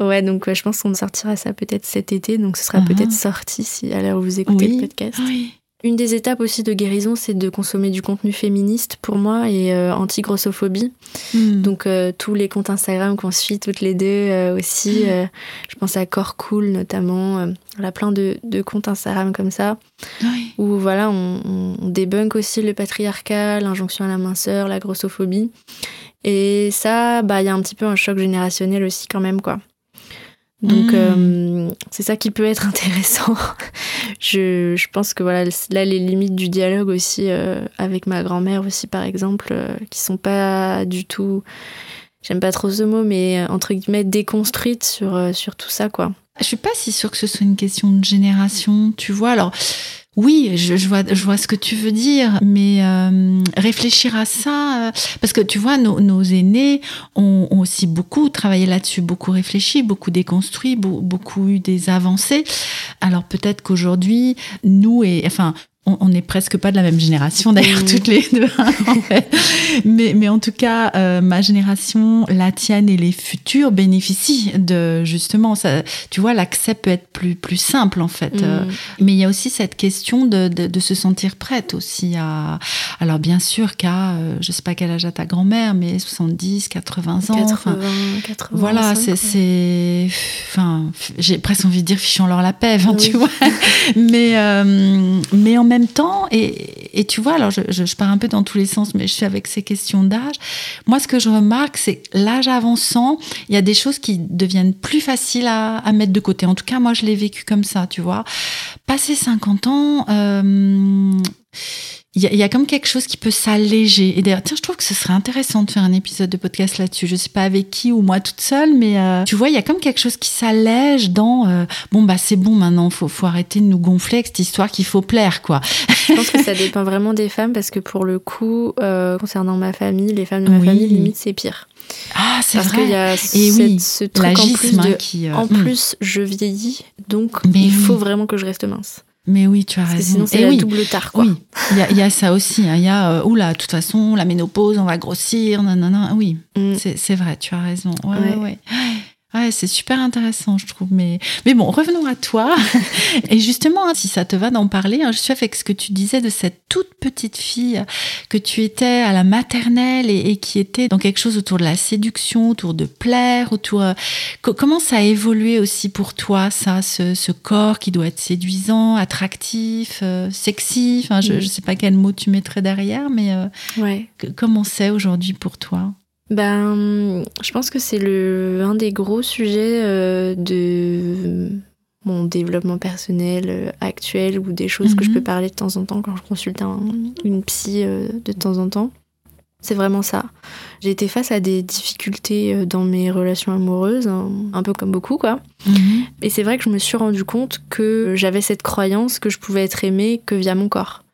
Ouais, donc ouais, je pense qu'on sortira ça peut-être cet été, donc ce sera Mhm. peut-être sorti si à l'heure où vous écoutez Oui. le podcast. Oui. Une des étapes aussi de guérison, c'est de consommer du contenu féministe pour moi et euh, anti-grossophobie. Mm. Donc euh, tous les comptes Instagram qu'on suit toutes les deux euh, aussi. euh, je pense à Corps Cool notamment. on a plein de, de comptes Instagram comme ça Oui. où voilà, on, on débunk aussi le patriarcat, l'injonction à la minceur, la grossophobie. Et ça, bah, il y a un petit peu un choc générationnel aussi quand même, quoi. Donc, Mm. euh, c'est ça qui peut être intéressant. je, je pense que voilà, là, les limites du dialogue aussi euh, avec ma grand-mère aussi, par exemple, euh, qui sont pas du tout, j'aime pas trop ce mot, mais euh, entre guillemets déconstruites sur, sur tout ça, quoi. Je suis pas si sûre que ce soit une question de génération, tu vois. Alors, oui, je, je vois, je vois ce que tu veux dire, mais euh, réfléchir à ça, euh, parce que tu vois, nos, nos aînés ont, ont aussi beaucoup travaillé là-dessus, beaucoup réfléchi, beaucoup déconstruit, beau- beaucoup eu des avancées. Alors peut-être qu'aujourd'hui, nous et enfin. On n'est presque pas de la même génération, d'ailleurs, toutes les deux. hein, en fait. mais, mais en tout cas, euh, ma génération, la tienne et les futurs bénéficient de justement ça, tu vois, l'accès peut être plus, plus simple en fait. Euh, Mm. mais il y a aussi cette question de, de, de se sentir prête aussi à. Alors bien sûr qu'à, euh, je sais pas quel âge a ta grand-mère, mais 70, 80 ans. 80, enfin, 80. voilà, c'est, c'est, enfin, j'ai presque envie de dire fichons-leur la paix, hein, Oui. tu vois. mais, euh, mais en même temps, et, et tu vois, alors je, je, pars un peu dans tous les sens, mais je suis avec ces questions d'âge. Moi, ce que je remarque, c'est l'âge avançant, il y a des choses qui deviennent plus faciles à, à mettre de côté. En tout cas, moi, je l'ai vécu comme ça, tu vois. Passé 50 ans, euh, il y, y a comme quelque chose qui peut s'alléger. Et d'ailleurs, tiens, je trouve que ce serait intéressant de faire un épisode de podcast là-dessus. Je sais pas avec qui ou moi toute seule, mais euh, tu vois, il y a comme quelque chose qui s'allège dans euh, bon bah c'est bon maintenant, faut faut arrêter de nous gonfler avec cette histoire qu'il faut plaire quoi. Je pense que ça dépend vraiment des femmes parce que pour le coup, euh, concernant ma famille, les femmes de ma Oui. famille, limite, c'est pire. Ah c'est Parce vrai. qu'il y a Et cette- oui, ce truc en plus hein, de. qui. euh, En hmm. plus, je vieillis, donc Mais il oui. faut vraiment que je reste mince. Mais oui, tu as Parce que raison. sinon, c'est oui. double tare, quoi. Oui, il y, a- y a ça aussi. hein. Il y a, euh, oula, de toute façon, la ménopause, on va grossir, nanana. Oui, Mm. c'est c'est vrai, tu as raison. Ouais, Ouais. ouais, ouais. C'est super intéressant, je trouve. Mais, mais bon, revenons à toi. Et justement, hein, si ça te va d'en parler, hein, je suis avec ce que tu disais de cette toute petite fille que tu étais à la maternelle et, et qui était dans quelque chose autour de la séduction, autour de plaire, autour. euh, co- comment ça a évolué aussi pour toi, ça, ce, ce corps qui doit être séduisant, attractif, euh, sexy Enfin, je Mm. ne sais pas quel mot tu mettrais derrière, mais euh, Ouais. que- comment c'est aujourd'hui pour toi? Ben, je pense que c'est le un des gros sujets euh, de mon développement personnel euh, actuel ou des choses que je Mhm. peux parler de temps en temps quand je consulte un- une psy euh, de temps en temps. C'est vraiment ça. J'ai été face à des difficultés dans mes relations amoureuses, hein, un peu comme beaucoup, quoi. Et c'est vrai que je me suis rendu compte que j'avais cette croyance que je pouvais être aimée que via mon corps,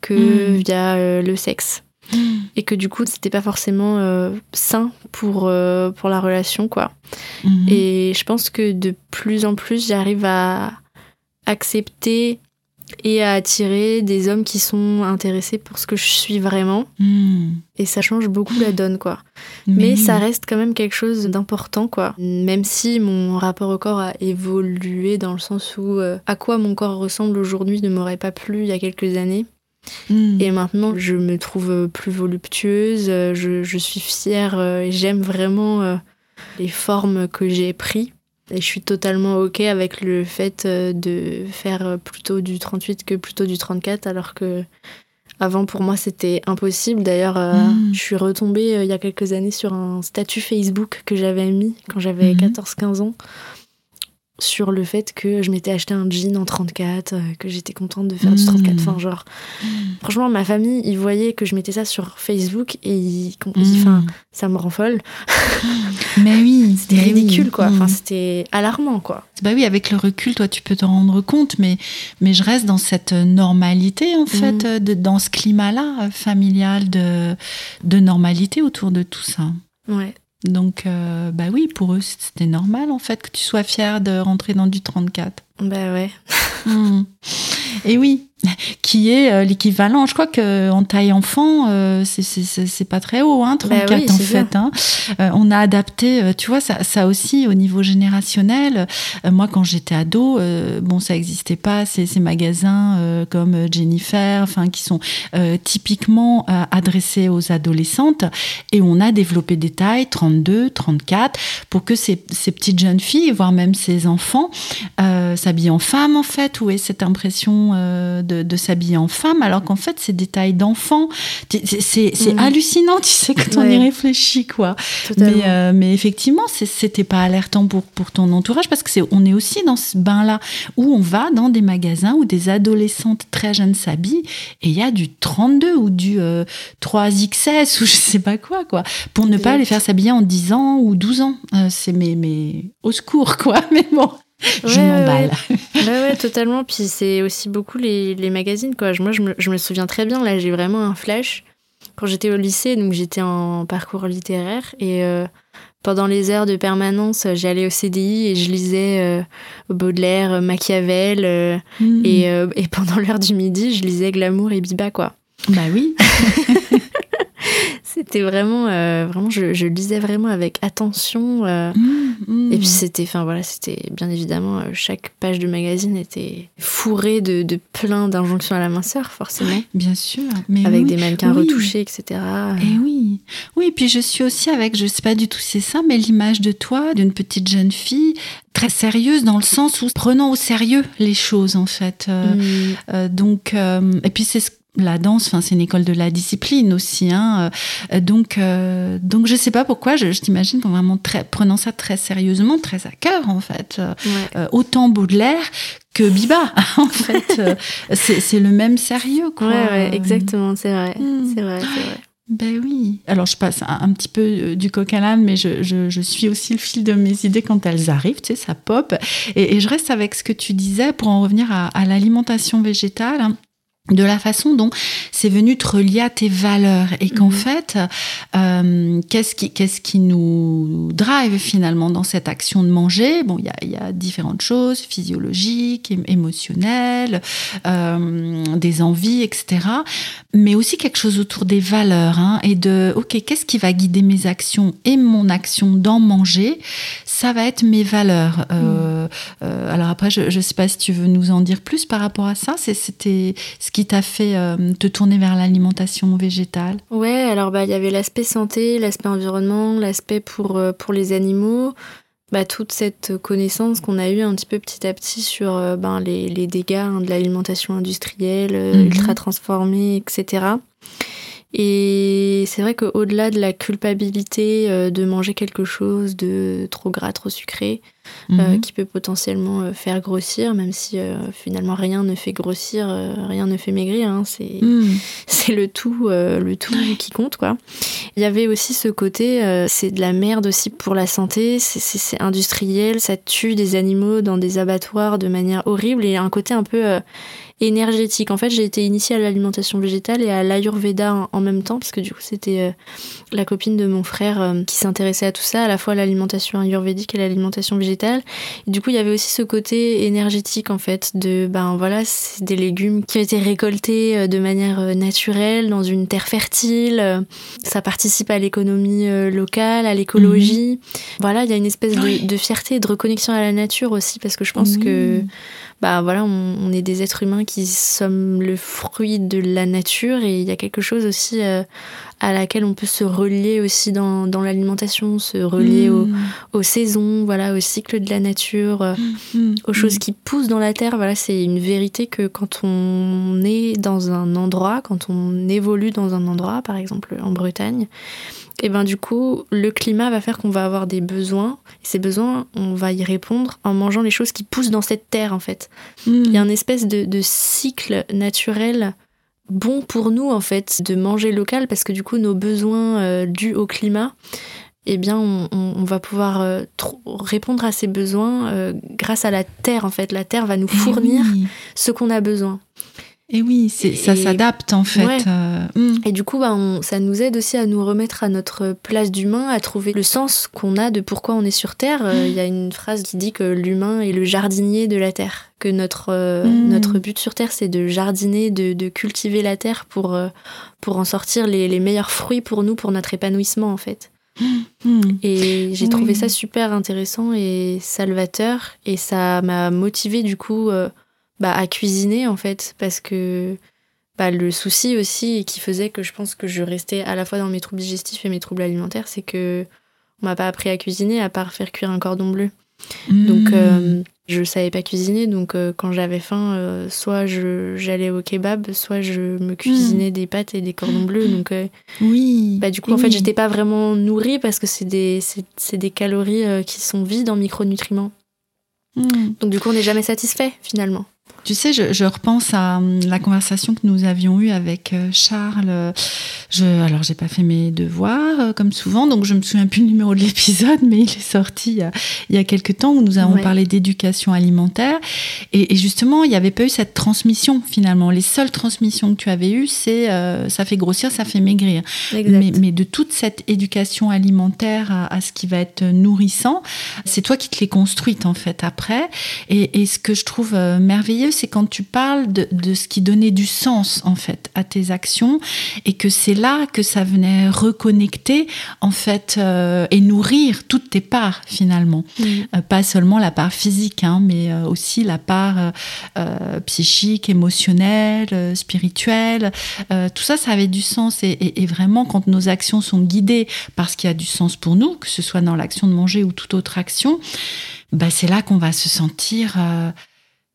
que Mm. via le sexe et que du coup c'était pas forcément euh, sain pour euh, pour la relation quoi Mhm. et je pense que de plus en plus j'arrive à accepter et à attirer des hommes qui sont intéressés pour ce que je suis vraiment. Hmm. Et ça change beaucoup la donne, quoi. Mais ça reste quand même quelque chose d'important, quoi. Même si mon rapport au corps a évolué dans le sens où euh, à quoi mon corps ressemble aujourd'hui ne m'aurait pas plu il y a quelques années. Hmm. Et maintenant, je me trouve plus voluptueuse, je, je suis fière euh, et j'aime vraiment euh, les formes que j'ai prises. Et je suis totalement OK avec le fait euh, de faire plutôt du 38 que plutôt du 34, alors que avant pour moi c'était impossible. D'ailleurs, euh, Mm. je suis retombée euh, il y a quelques années sur un statut Facebook que j'avais mis quand j'avais Mhm. 14-15 ans sur le fait que je m'étais acheté un jean en 34, euh, que j'étais contente de faire du Mm. 34. Enfin, genre, franchement, ma famille, ils voyaient que je mettais ça sur Facebook et ils, ils- Hmm. enfin, ça me rend folle. Mais oui, C'était oui. ridicule, quoi. Enfin, Hmm. c'était alarmant, quoi. Bah oui, avec le recul, toi, tu peux te rendre compte, mais, mais je reste dans cette normalité, en fait, Mhm. euh, de, dans ce climat-là, euh, familial, de, de normalité autour de tout ça. Ouais. Donc, euh, bah oui, pour eux, c'était normal, en fait, que tu sois fière de rentrer dans du 34. Bah ouais. Hmm. Et oui, qui est euh, l'équivalent. Je crois que en taille enfant, euh, c'est- pas très haut, hein, 34 Bah oui, en fait. hein. Euh, on a adapté, euh, tu vois, ça, ça aussi au niveau générationnel. Euh, moi, quand j'étais ado, euh, bon, ça existait pas ces, ces magasins euh, comme euh, Jennifer, enfin, qui sont euh, typiquement euh, adressés aux adolescentes. Et on a développé des tailles 32, 34 pour que ces, ces petites jeunes filles, voire même ces enfants, euh, s'habillent en femme en fait, ou aient cette impression euh, de, de s'habiller en femme, alors qu'en fait c'est des tailles d'enfants. C'est- Mhm. hallucinant, tu sais, quand on y réfléchit, quoi. Totalement. Mais, euh, mais effectivement, c'était pas alertant pour, pour ton entourage parce que c'est on est aussi dans ce bain-là où on va dans des magasins où des adolescentes très jeunes s'habillent et il y a du 32 ou du euh, 3XS ou je sais pas quoi, quoi, pour ne pas les faire s'habiller en 10 ans ou 12 ans. Euh, c'est mais, mais au secours, quoi. Mais bon, je Ouais, m'emballe. Ouais, ouais, totalement. Puis c'est aussi beaucoup les, les magazines, quoi. Moi, je me, je me souviens très bien, là, j'ai vraiment un flash. Quand j'étais au lycée, donc j'étais en parcours littéraire, et euh, pendant les heures de permanence, j'allais au CDI et je lisais euh, Baudelaire, euh, Machiavel, euh, Mm. et, et pendant l'heure du midi, je lisais Glamour et Biba, quoi. Bah oui. C'était vraiment, euh, vraiment, je, je lisais vraiment avec attention. euh, Mm, mm. Et puis c'était, enfin voilà, c'était bien évidemment, euh, chaque page de magazine était fourrée de, de plein d'injonctions à la minceur, forcément, bien sûr, mais avec oui. des mannequins oui. retouchés, etc. Et oui, oui, puis je suis aussi avec, je sais pas du tout si c'est ça, mais l'image de toi, d'une petite jeune fille très sérieuse dans le sens où prenant au sérieux les choses en fait. Euh, Mm, euh, donc, euh, et puis c'est ce- la danse, enfin c'est une école de la discipline aussi, hein. euh, donc, euh, donc je sais pas pourquoi, je, je t'imagine vraiment très prenant ça très sérieusement, très à cœur en fait. Euh, ouais. euh, autant Baudelaire que Biba en fait, c'est le même sérieux quoi. ouais, ouais, exactement, c'est vrai, Mm. c'est vrai, c'est vrai. Ben oui. Alors je passe un, un petit peu du coq à l'âne, mais je, je, je suis aussi le fil de mes idées quand elles arrivent, tu sais, ça pop. Et, et je reste avec ce que tu disais pour en revenir à, à l'alimentation végétale. De la façon dont c'est venu te relier à tes valeurs et qu'en Mhm. fait, euh, qu'est-ce qui, qu'est-ce qui nous drive finalement dans cette action de manger? Bon, il y a, y a différentes choses, physiologiques, ém- émotionnelles, euh, des envies, etc. Mais aussi quelque chose autour des valeurs hein, et de, ok, qu'est-ce qui va guider mes actions et mon action dans manger? Ça va être mes valeurs. Euh, euh, alors après, je ne sais pas si tu veux nous en dire plus par rapport à ça. C'est- C'était ce qui t'a fait euh, te tourner vers l'alimentation végétale? Ouais, alors bah il y avait l'aspect santé, l'aspect environnement, l'aspect pour euh, pour les animaux, bah toute cette connaissance qu'on a eue un petit peu petit à petit sur euh, ben les, les dégâts hein, de l'alimentation industrielle, Mhm. ultra transformée, etc. Et c'est vrai qu'au-delà de la culpabilité de manger quelque chose de trop gras, trop sucré, euh, Mhm. qui peut potentiellement euh, faire grossir, même si euh, finalement rien ne fait grossir, euh, rien ne fait maigrir, hein, c'est Mhm. c'est le tout, le tout qui compte quoi. Il y avait aussi ce côté, c'est de la merde aussi pour la santé, c'est- industriel, ça tue des animaux dans des abattoirs de manière horrible et un côté un peu énergétique. En fait, j'ai été initiée à l'alimentation végétale et à l'ayurveda en, même temps parce que du coup c'était la copine de mon frère qui s'intéressait à tout ça, à la fois à l'alimentation ayurvédique et l'alimentation végétale Et du coup, il y avait aussi ce côté énergétique en fait de ben voilà, c'est des légumes qui ont été récoltés euh, de manière euh, naturelle dans une terre fertile. Ça participe à l'économie locale, à l'écologie. Mhm. Voilà, il y a une espèce de, fierté et de reconnexion à la nature aussi parce que je pense que bah voilà, on, est des êtres humains qui sommes le fruit de la nature et il y a quelque chose aussi euh, à laquelle on peut se relier aussi dans, dans l'alimentation, se relier mm. aux, saisons, voilà, au cycle de la nature, euh, mm. aux choses mm. qui poussent dans la terre. Voilà, c'est une vérité que quand on est dans un endroit, quand on évolue dans un endroit, par exemple en Bretagne, et ben du coup, le climat va faire qu'on va avoir des besoins. Et ces besoins, on va y répondre en mangeant les choses qui poussent dans cette terre, en fait. Hmm. Il y a un espèce de, cycle naturel bon pour nous, en fait, de manger local, parce que du coup, nos besoins euh, dus au climat, eh bien, on, va pouvoir euh, répondre à ces besoins euh, grâce à la terre, en fait. La terre va nous eh fournir ce qu'on a besoin. Et oui, ça s'adapte en fait. Euh, hmm. Et du coup, bah, ça nous aide aussi à nous remettre à notre place d'humain, à trouver le sens qu'on a de pourquoi on est sur Terre. Euh, il y a une phrase qui dit que l'humain est le jardinier de la Terre, que notre, euh, hmm. notre but sur Terre, c'est de jardiner, de, de, cultiver la Terre pour, pour en sortir les, les, meilleurs fruits pour nous, pour notre épanouissement en fait. Hmm. Et j'ai trouvé ça super intéressant et salvateur, et ça m'a motivé du coup bah, à cuisiner en fait parce que bah, le souci aussi qui faisait que je pense que je restais à la fois dans mes troubles digestifs et mes troubles alimentaires c'est que on m'a pas appris à cuisiner à part faire cuire un cordon bleu. Donc mmh. euh, je savais pas cuisiner donc euh, quand j'avais faim euh, soit je j'allais au kebab soit je me cuisinais mmh. des pâtes et des cordons bleus. Donc oui. bah du coup en fait j'étais pas vraiment nourrie parce que c'est des c'est des calories qui sont vides en micronutriments. Mmh. donc du coup on n'est jamais satisfait finalement tu sais, je, repense à hum, la conversation que nous avions eue avec euh, Charles. Je, alors, j'ai pas fait mes devoirs euh, comme souvent, donc je me souviens plus du numéro de l'épisode, mais il est sorti il y, a, il y a quelques temps où nous avons parlé d'éducation alimentaire. Et, justement, il n'y avait pas eu cette transmission finalement. Les seules transmissions que tu avais eues, c'est euh, ça fait grossir, ça fait maigrir. Mais, mais, de toute cette éducation alimentaire à, à ce qui va être nourrissant, c'est toi qui te l'es construite en fait après. Et, et ce que je trouve merveilleux, c'est quand tu parles de, ce qui donnait du sens en fait à tes actions et que c'est là que ça venait reconnecter en fait euh, et nourrir toutes tes parts finalement, mm. euh, pas seulement la part physique, hein, mais euh, aussi la part psychique, émotionnelle, spirituelle. tout ça, ça avait du sens et, et, vraiment quand nos actions sont guidées par ce qui a du sens pour nous, que ce soit dans l'action de manger ou toute autre action. Bah, c'est là qu'on va se sentir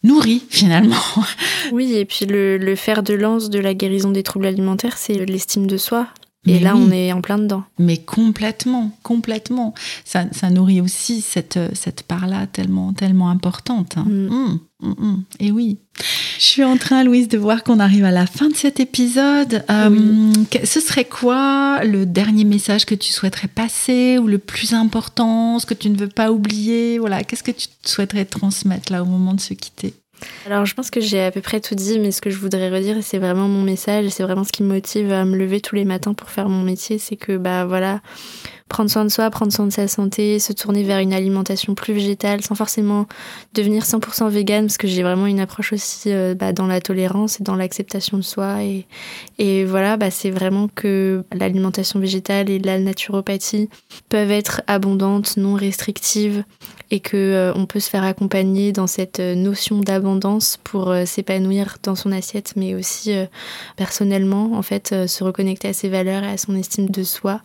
nourri finalement. Oui, et puis le, le fer de lance de la guérison des troubles alimentaires, c'est l'estime de soi. Et là, on est en plein dedans. Mais complètement, complètement. Ça, ça nourrit aussi cette, cette part-là tellement, tellement importante. Hein. Mm. Mm. Mm, et oui. Je suis en train, Louise, de voir qu'on arrive à la fin de cet épisode. Euh, ce serait quoi le dernier message que tu souhaiterais passer ou le plus important, ce que tu ne veux pas oublier? Voilà, qu'est-ce que tu souhaiterais transmettre là au moment de se quitter? Alors je pense que j'ai à peu près tout dit, mais ce que je voudrais redire, c'est vraiment mon message, c'est vraiment ce qui me motive à me lever tous les matins pour faire mon métier, c'est que bah voilà, prendre soin de soi, prendre soin de sa santé, se tourner vers une alimentation plus végétale sans forcément devenir 100% vegan parce que j'ai vraiment une approche aussi euh, bah, dans la tolérance et dans l'acceptation de soi et, et voilà bah, c'est vraiment que l'alimentation végétale et la naturopathie peuvent être abondantes, non restrictives et que euh, on peut se faire accompagner dans cette euh, notion d'abondance pour s'épanouir dans son assiette mais aussi personnellement en fait se reconnecter à ses valeurs et à son estime de soi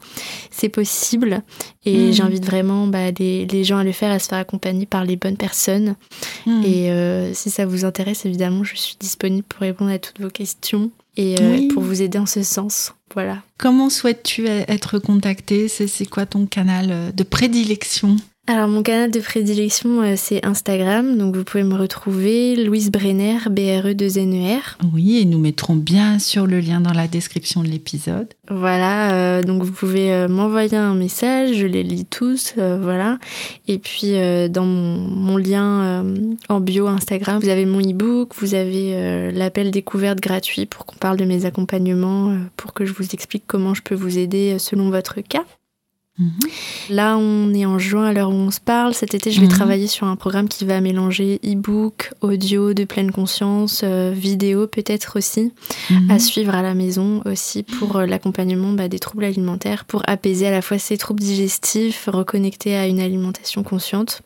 c'est possible et hmm. j'invite vraiment bah, les, gens à le faire, à se faire accompagner par les bonnes personnes. Hmm. Et euh, si ça vous intéresse, évidemment, je suis disponible pour répondre à toutes vos questions et euh, pour vous aider en ce sens. Voilà. Comment souhaites-tu être contactée? C'est quoi ton canal euh, de prédilection? Alors mon canal de prédilection euh, c'est Instagram, donc vous pouvez me retrouver Louise Brenner, B-R-E-2-N-E-R. E oui, et nous mettrons bien sûr le lien dans la description de l'épisode. Voilà, euh, donc vous pouvez euh, m'envoyer un message, je les lis tous, voilà. Et puis dans mon, lien en bio Instagram, vous avez mon e-book, vous avez l'appel découverte gratuit pour qu'on parle de mes accompagnements, pour que je vous explique comment je peux vous aider selon votre cas. Mhm. Là, on est en juin à l'heure où on se parle. Cet été, je vais mhm. travailler sur un programme qui va mélanger e-book, audio de pleine conscience, euh, vidéo peut-être aussi, mhm. à suivre à la maison aussi pour euh, l'accompagnement bah, des troubles alimentaires, pour apaiser à la fois ces troubles digestifs, reconnecter à une alimentation consciente.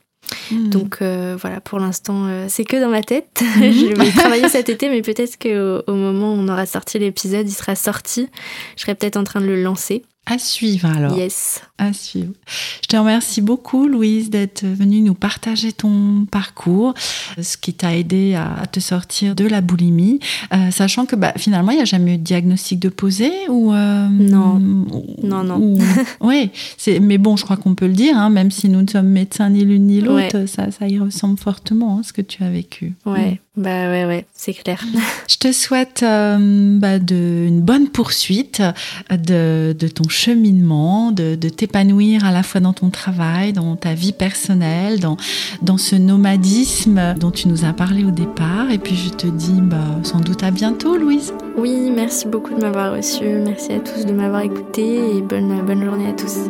Donc euh, voilà, pour l'instant, c'est que dans ma tête. je vais travailler cet été, mais peut-être qu'au au moment où on aura sorti l'épisode, il sera sorti. Je serai peut-être en train de le lancer. À suivre alors. Yes. À suivre. Je te remercie beaucoup, Louise, d'être venue nous partager ton parcours, ce qui t'a aidé à te sortir de la boulimie, euh, sachant que bah, finalement, il n'y a jamais eu de diagnostic de posé ou. Euh, non. non, non. oui, mais bon, je crois qu'on peut le dire, hein, même si nous ne sommes médecins ni l'une ni l'autre, ça, ça y ressemble fortement, hein, ce que tu as vécu. Ouais. Bah ouais, ouais, c'est clair. Je te souhaite euh, bah, de, une bonne poursuite de, de ton cheminement, de, de t'épanouir à la fois dans ton travail, dans ta vie personnelle, dans, dans ce nomadisme dont tu nous as parlé au départ. Et puis je te dis bah, sans doute à bientôt, Louise. Oui, merci beaucoup de m'avoir reçu. Merci à tous de m'avoir écouté et bonne, bonne journée à tous.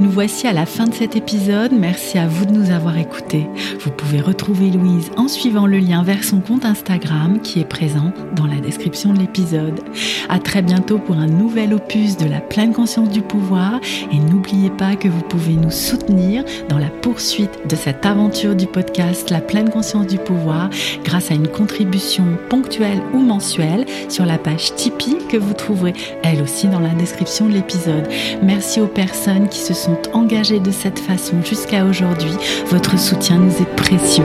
Nous voici à la fin de cet épisode. Merci à vous de nous avoir écoutés. Vous pouvez retrouver Louise en suivant le lien vers son compte Instagram qui est présent dans la description de l'épisode. À très bientôt pour un nouvel opus de la pleine conscience du pouvoir et n'oubliez pas que vous pouvez nous soutenir dans la poursuite de cette aventure du podcast La pleine conscience du pouvoir grâce à une contribution ponctuelle ou mensuelle sur la page Tipeee que vous trouverez elle aussi dans la description de l'épisode. Merci aux personnes qui se engagés de cette façon jusqu'à aujourd'hui. Votre soutien nous est précieux.